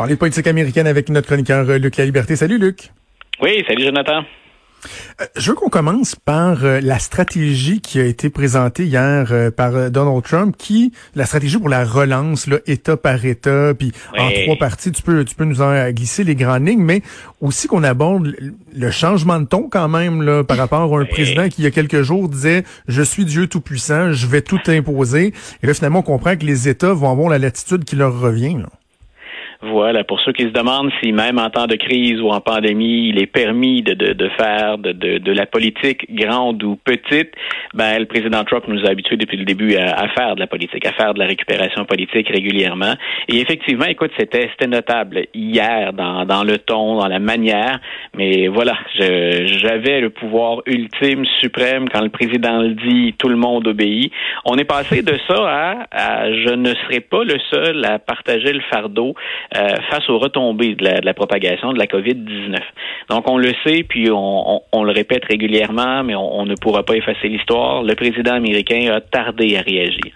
parler de politique américaine avec notre chroniqueur euh, Luc La Liberté. Salut Luc. Oui, salut Jonathan. Euh, je veux qu'on commence par euh, la stratégie qui a été présentée hier par Donald Trump, qui la stratégie pour la relance, là, État par État, puis en trois parties. Tu peux, tu peux nous en glisser les grandes lignes, mais aussi qu'on aborde le changement de ton quand même là, par rapport à un président qui il y a quelques jours disait je suis Dieu tout puissant, je vais tout imposer. Et là finalement on comprend que les États vont avoir la latitude qui leur revient. Là. Voilà, pour ceux qui se demandent si même en temps de crise ou en pandémie, il est permis de, de, de faire de, de, la politique grande ou petite, ben le président Trump nous a habitués depuis le début à, faire de la politique, à faire de la récupération politique régulièrement. Et effectivement, écoute, c'était c'était notable hier dans, dans le ton, dans la manière, mais voilà, j'avais le pouvoir ultime, suprême, quand le président le dit, tout le monde obéit. On est passé de ça à, à je ne serai pas le seul à partager le fardeau euh, face aux retombées de la, propagation de la COVID-19. Donc, on le sait, puis on, le répète régulièrement, mais on, ne pourra pas effacer l'histoire. Le président américain a tardé à réagir.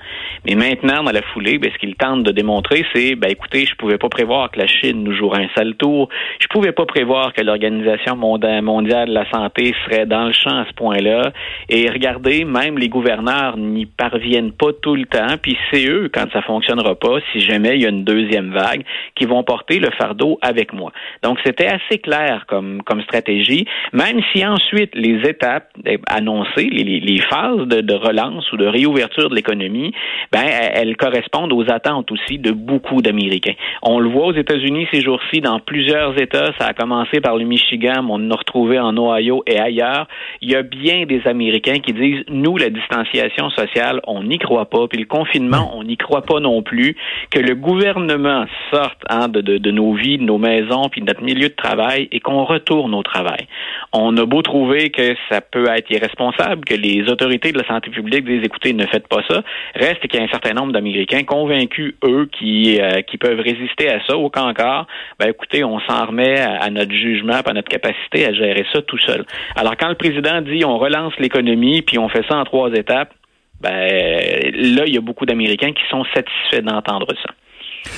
Mais maintenant, dans la foulée, ben, ce qu'il tente de démontrer, c'est, ben, écoutez, je pouvais pas prévoir que la Chine nous jouerait un sale tour. Je pouvais pas prévoir que l'Organisation mondiale de la santé serait dans le champ à ce point-là. Et regardez, même les gouverneurs n'y parviennent pas tout le temps. Puis c'est eux, quand ça fonctionnera pas, si jamais il y a une deuxième vague, vont porter le fardeau avec moi. Donc c'était assez clair comme, comme stratégie, même si ensuite les étapes annoncées, les, les phases de, de, relance ou de réouverture de l'économie, ben elles correspondent aux attentes aussi de beaucoup d'Américains. On le voit aux États-Unis ces jours-ci, dans plusieurs États, ça a commencé par le Michigan, on en a retrouvé en Ohio et ailleurs. Il y a bien des Américains qui disent nous la distanciation sociale, on n'y croit pas, puis le confinement, on n'y croit pas non plus, que le gouvernement sorte Hein, de, nos vies, de nos maisons, puis de notre milieu de travail, et qu'on retourne au travail. On a beau trouver que ça peut être irresponsable, que les autorités de la santé publique disent écoutez, ne faites pas ça, reste qu'il y a un certain nombre d'Américains convaincus, eux, qui, euh, qui peuvent résister à ça, ou qu'encore, ben écoutez, on s'en remet à, notre jugement, à notre capacité à gérer ça tout seul. Alors quand le président dit on relance l'économie, puis on fait ça en trois étapes, ben là, il y a beaucoup d'Américains qui sont satisfaits d'entendre ça.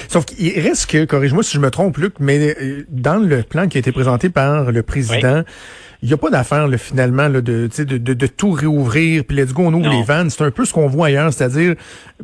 Sauf qu'il reste que, corrige-moi si je me trompe, Luc, mais euh, dans le plan qui a été présenté par le président, il n'y a pas d'affaire finalement là, de, de, de, de, tout réouvrir, puis let's go, on ouvre les vannes. C'est un peu ce qu'on voit ailleurs, c'est-à-dire,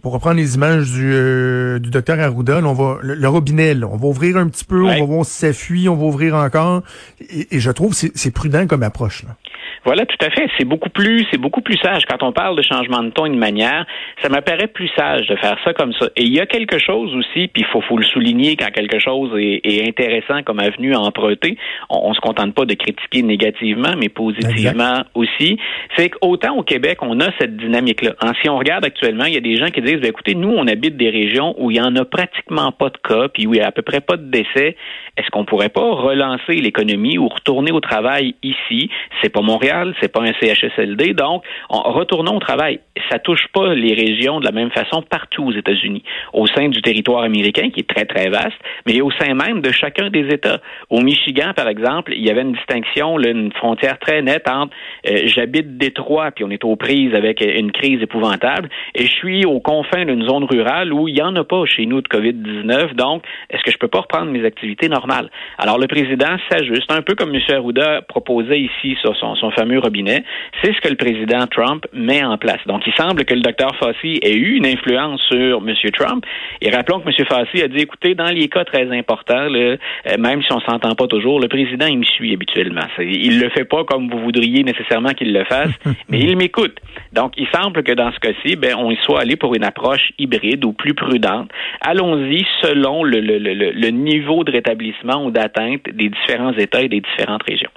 pour reprendre les images du, euh, du docteur Arruda, on va le, robinet, on va ouvrir un petit peu, on va voir si ça fuit, on va ouvrir encore. Et, et je trouve que c'est prudent comme approche. Là. Voilà, tout à fait. C'est beaucoup plus, c'est beaucoup plus sage. Quand on parle de changement de ton et de manière, ça m'apparaît plus sage de faire ça comme ça. Et il y a quelque chose aussi, puis il faut, faut le souligner quand quelque chose est, est intéressant comme avenue à emprunter. On, on se contente pas de critiquer négativement, mais positivement aussi. C'est qu'autant au Québec, on a cette dynamique-là. Hein, si on regarde actuellement, il y a des gens qui disent, ben, écoutez, nous, on habite des régions où il y en a pratiquement pas de cas, puis où il y a à peu près pas de décès. Est-ce qu'on pourrait pas relancer l'économie ou retourner au travail ici? C'est pas Montréal c'est pas un CHSLD. Donc, retournons au travail. Ça touche pas les régions de la même façon partout aux États-Unis, au sein du territoire américain qui est très très vaste, mais au sein même de chacun des États. Au Michigan, par exemple, il y avait une distinction, une frontière très nette entre euh, j'habite Détroit puis on est aux prises avec une crise épouvantable et je suis aux confins d'une zone rurale où il y en a pas chez nous de Covid-19. Donc, est-ce que je peux pas reprendre mes activités normales? Alors le président s'ajuste un peu comme M. Arruda proposait ici sur son, son fameux robinet, c'est ce que le président Trump met en place. Donc, il semble que le docteur Fauci ait eu une influence sur M. Trump. Et rappelons que M. Fauci a dit, écoutez, dans les cas très importants, euh, même si on s'entend pas toujours, le président, il me suit habituellement. Il le fait pas comme vous voudriez nécessairement qu'il le fasse, mais il m'écoute. Donc, il semble que dans ce cas-ci, ben, on y soit allé pour une approche hybride ou plus prudente. Allons-y selon le, le, le, le niveau de rétablissement ou d'atteinte des différents États et des différentes régions.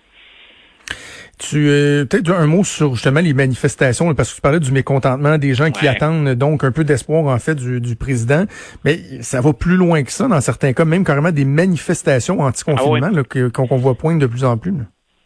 Tu euh, peut-être un mot sur justement les manifestations parce que tu parlais du mécontentement des gens qui attendent donc un peu d'espoir en fait du, du, président, mais ça va plus loin que ça dans certains cas, même carrément des manifestations anti-confinement ah qu'on voit poindre de plus en plus.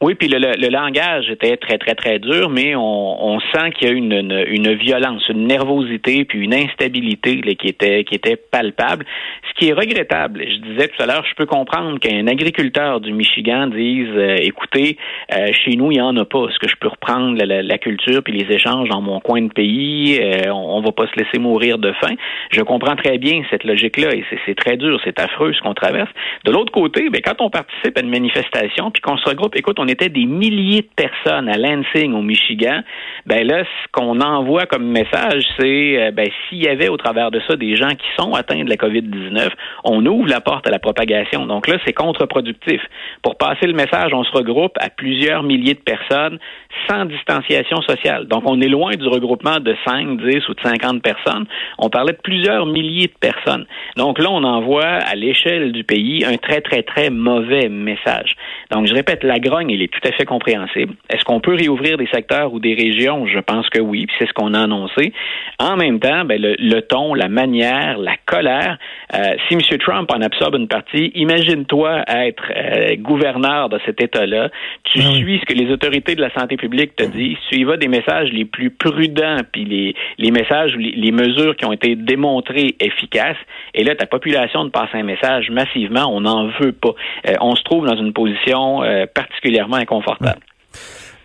Oui, puis le, le, langage était très, très, très dur, mais on, on sent qu'il y a une, une, une, violence, une nervosité, puis une instabilité là, qui était qui était palpable. Ce qui est regrettable, je disais tout à l'heure, je peux comprendre qu'un agriculteur du Michigan dise euh, écoutez, euh, chez nous, il n'y en a pas. Est-ce que je peux reprendre la, la, culture puis les échanges dans mon coin de pays? Euh, on, va pas se laisser mourir de faim. Je comprends très bien cette logique-là et c'est très dur, c'est affreux ce qu'on traverse. De l'autre côté, ben, quand on participe à une manifestation puis qu'on se regroupe, écoute, on était des milliers de personnes à Lansing, au Michigan, ben là, ce qu'on envoie comme message, c'est euh, ben, s'il y avait au travers de ça des gens qui sont atteints de la COVID-19, on ouvre la porte à la propagation. Donc là, c'est contre-productif. Pour passer le message, on se regroupe à plusieurs milliers de personnes sans distanciation sociale. Donc, on est loin du regroupement de 5, 10 ou de 50 personnes. On parlait de plusieurs milliers de personnes. Donc là, on envoie à l'échelle du pays un très, très, très mauvais message. Donc, je répète, la grogne, elle est tout à fait compréhensible. Est-ce qu'on peut réouvrir des secteurs ou des régions? Je pense que oui, c'est ce qu'on a annoncé. En même temps, ben, le, ton, la manière, la colère, euh, si M. Trump en absorbe une partie, imagine-toi être euh, gouverneur de cet État-là. Tu ah suis ce que les autorités de la santé publique te disent. Tu y vas des messages les plus prudents, puis les, les messages, les, les mesures qui ont été démontrées efficaces. Et là, ta population de passer un message massivement, on n'en veut pas. Euh, on se trouve dans une position particulièrement inconfortable.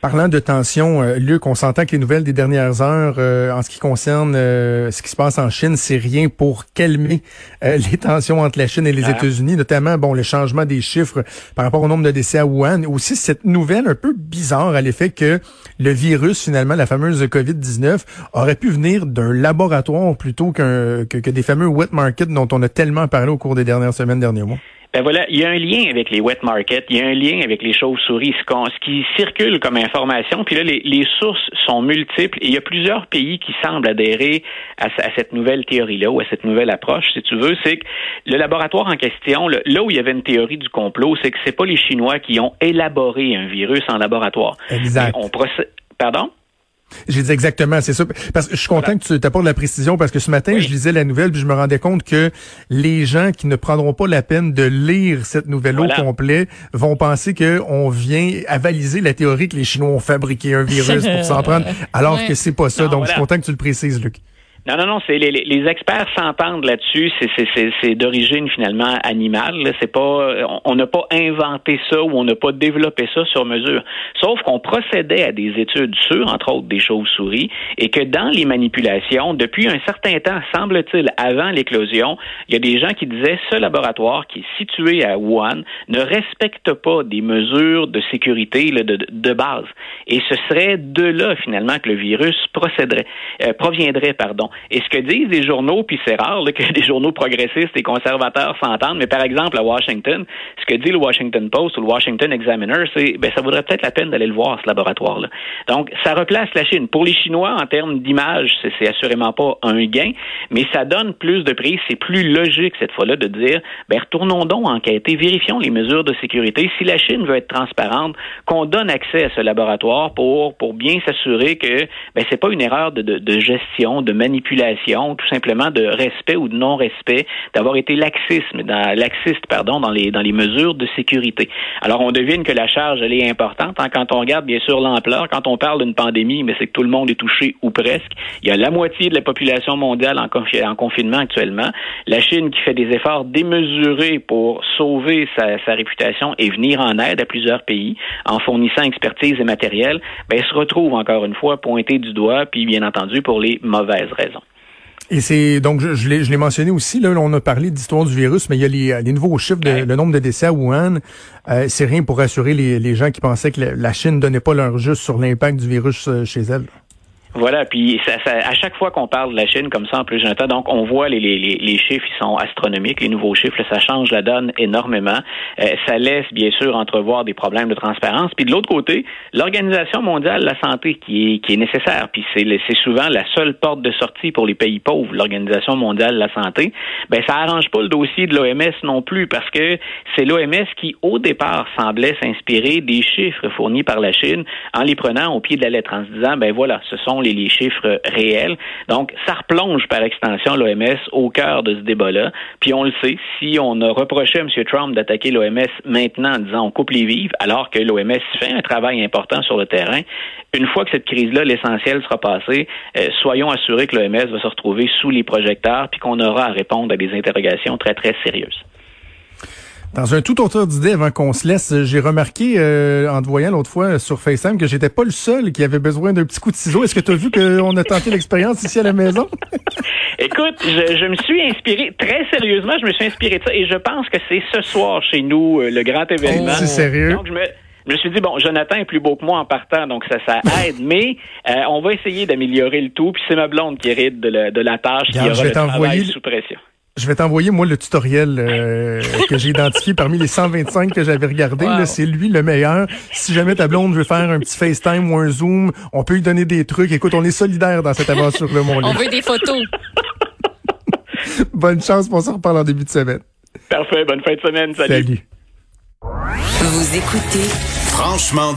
Parlant de tension, euh, Luc, on s'entend que les nouvelles des dernières heures euh, en ce qui concerne euh, ce qui se passe en Chine, c'est rien pour calmer les tensions entre la Chine et les ah. États-Unis, notamment bon le changement des chiffres par rapport au nombre de décès à Wuhan, aussi cette nouvelle un peu bizarre à l'effet que le virus finalement, la fameuse Covid-19, aurait pu venir d'un laboratoire plutôt qu'un que, que des fameux wet markets dont on a tellement parlé au cours des dernières semaines, derniers mois. Ben voilà, il y a un lien avec les wet markets, il y a un lien avec les chauves-souris, ce, qui circule comme information. Puis là, les, sources sont multiples et il y a plusieurs pays qui semblent adhérer à, cette nouvelle théorie-là ou à cette nouvelle approche, si tu veux. C'est que le laboratoire en question, là où il y avait une théorie du complot, c'est que c'est pas les Chinois qui ont élaboré un virus en laboratoire. Exact. On procède... Pardon? J'ai dit exactement, c'est ça. Parce que je suis content que tu t'apportes la précision parce que ce matin, je lisais la nouvelle puis je me rendais compte que les gens qui ne prendront pas la peine de lire cette nouvelle au complet vont penser qu'on vient avaliser la théorie que les Chinois ont fabriqué un virus pour s'en prendre, alors que c'est pas ça. Donc, je suis content que tu le précises, Luc. Non, non, non, c'est les, les, experts s'entendent là-dessus. C'est d'origine finalement animale. C'est pas, on n'a pas inventé ça ou on n'a pas développé ça sur mesure. Sauf qu'on procédait à des études sur, entre autres, des chauves-souris, et que dans les manipulations, depuis un certain temps, semble-t-il, avant l'éclosion, il y a des gens qui disaient ce laboratoire qui est situé à Wuhan ne respecte pas des mesures de sécurité de, de, base. Et ce serait de là finalement que le virus procéderait, euh, proviendrait, pardon. Et ce que disent les journaux, puis c'est rare que des journaux progressistes et conservateurs s'entendent, mais par exemple à Washington, ce que dit le Washington Post ou le Washington Examiner, c'est ben ça vaudrait peut-être la peine d'aller le voir ce laboratoire-là. Donc ça replace la Chine. Pour les Chinois, en termes d'image, c'est assurément pas un gain, mais ça donne plus de prise. C'est plus logique cette fois-là de dire ben retournons donc enquêter, vérifions les mesures de sécurité. Si la Chine veut être transparente, qu'on donne accès à ce laboratoire pour pour bien s'assurer que ben c'est pas une erreur de, de, de gestion, de manipulation tout simplement de respect ou de non-respect, d'avoir été dans, laxiste pardon, dans les dans les mesures de sécurité. Alors on devine que la charge elle est importante hein, quand on regarde bien sûr l'ampleur. Quand on parle d'une pandémie, mais c'est que tout le monde est touché ou presque. Il y a la moitié de la population mondiale en, en confinement actuellement. La Chine qui fait des efforts démesurés pour sauver sa, sa réputation et venir en aide à plusieurs pays en fournissant expertise et matériel, ben, se retrouve encore une fois pointé du doigt, puis bien entendu pour les mauvaises raisons. Et c'est donc je, je l'ai mentionné aussi là, on a parlé d'histoire du virus, mais il y a les, les nouveaux chiffres de le nombre de décès à Wuhan. Euh, c'est rien pour rassurer les, les, gens qui pensaient que la, Chine donnait pas leur juste sur l'impact du virus euh, chez elle. Voilà, puis ça, ça, à chaque fois qu'on parle de la Chine comme ça en plus Jonathan, donc on voit les, les, les chiffres, ils sont astronomiques, les nouveaux chiffres, ça change la donne énormément. Euh, ça laisse bien sûr entrevoir des problèmes de transparence. Puis de l'autre côté, l'Organisation mondiale de la santé qui est, qui est nécessaire, puis c'est, c'est souvent la seule porte de sortie pour les pays pauvres, l'Organisation mondiale de la santé, ben ça arrange pas le dossier de l'OMS non plus parce que c'est l'OMS qui au départ semblait s'inspirer des chiffres fournis par la Chine en les prenant au pied de la lettre en se disant ben voilà, ce sont les, chiffres réels. Donc, ça replonge par extension l'OMS au cœur de ce débat-là. Puis on le sait, si on a reproché à M. Trump d'attaquer l'OMS maintenant en disant on coupe les vivres, alors que l'OMS fait un travail important sur le terrain. Une fois que cette crise-là, l'essentiel sera passé, euh, soyons assurés que l'OMS va se retrouver sous les projecteurs puis qu'on aura à répondre à des interrogations très, très sérieuses. Dans un tout autre d'idée, avant qu'on se laisse, j'ai remarqué euh, en te voyant l'autre fois sur FaceTime que j'étais pas le seul qui avait besoin d'un petit coup de ciseau. Est-ce que tu as vu qu'on a tenté l'expérience ici à la maison? Écoute, je, je, me suis inspiré, très sérieusement, je me suis inspiré de ça et je pense que c'est ce soir chez nous euh, le grand événement. Oh, c'est sérieux? Donc, je me, je me suis dit, bon, Jonathan est plus beau que moi en partant, donc ça, ça aide, mais euh, on va essayer d'améliorer le tout, puis c'est ma blonde qui hérite de la, de la tâche, qui aura le travail sous pression. Je vais t'envoyer, moi, le tutoriel euh, que j'ai identifié parmi les 125 que j'avais regardé. Wow. C'est lui le meilleur. Si jamais ta blonde veut faire un petit FaceTime ou un Zoom, on peut lui donner des trucs. Écoute, on est solidaires dans cette aventure-là, mon On veut des photos. bonne chance, on se reparle en début de semaine. Parfait, bonne fin de semaine. Salut. Salut. Vous écoutez Franchement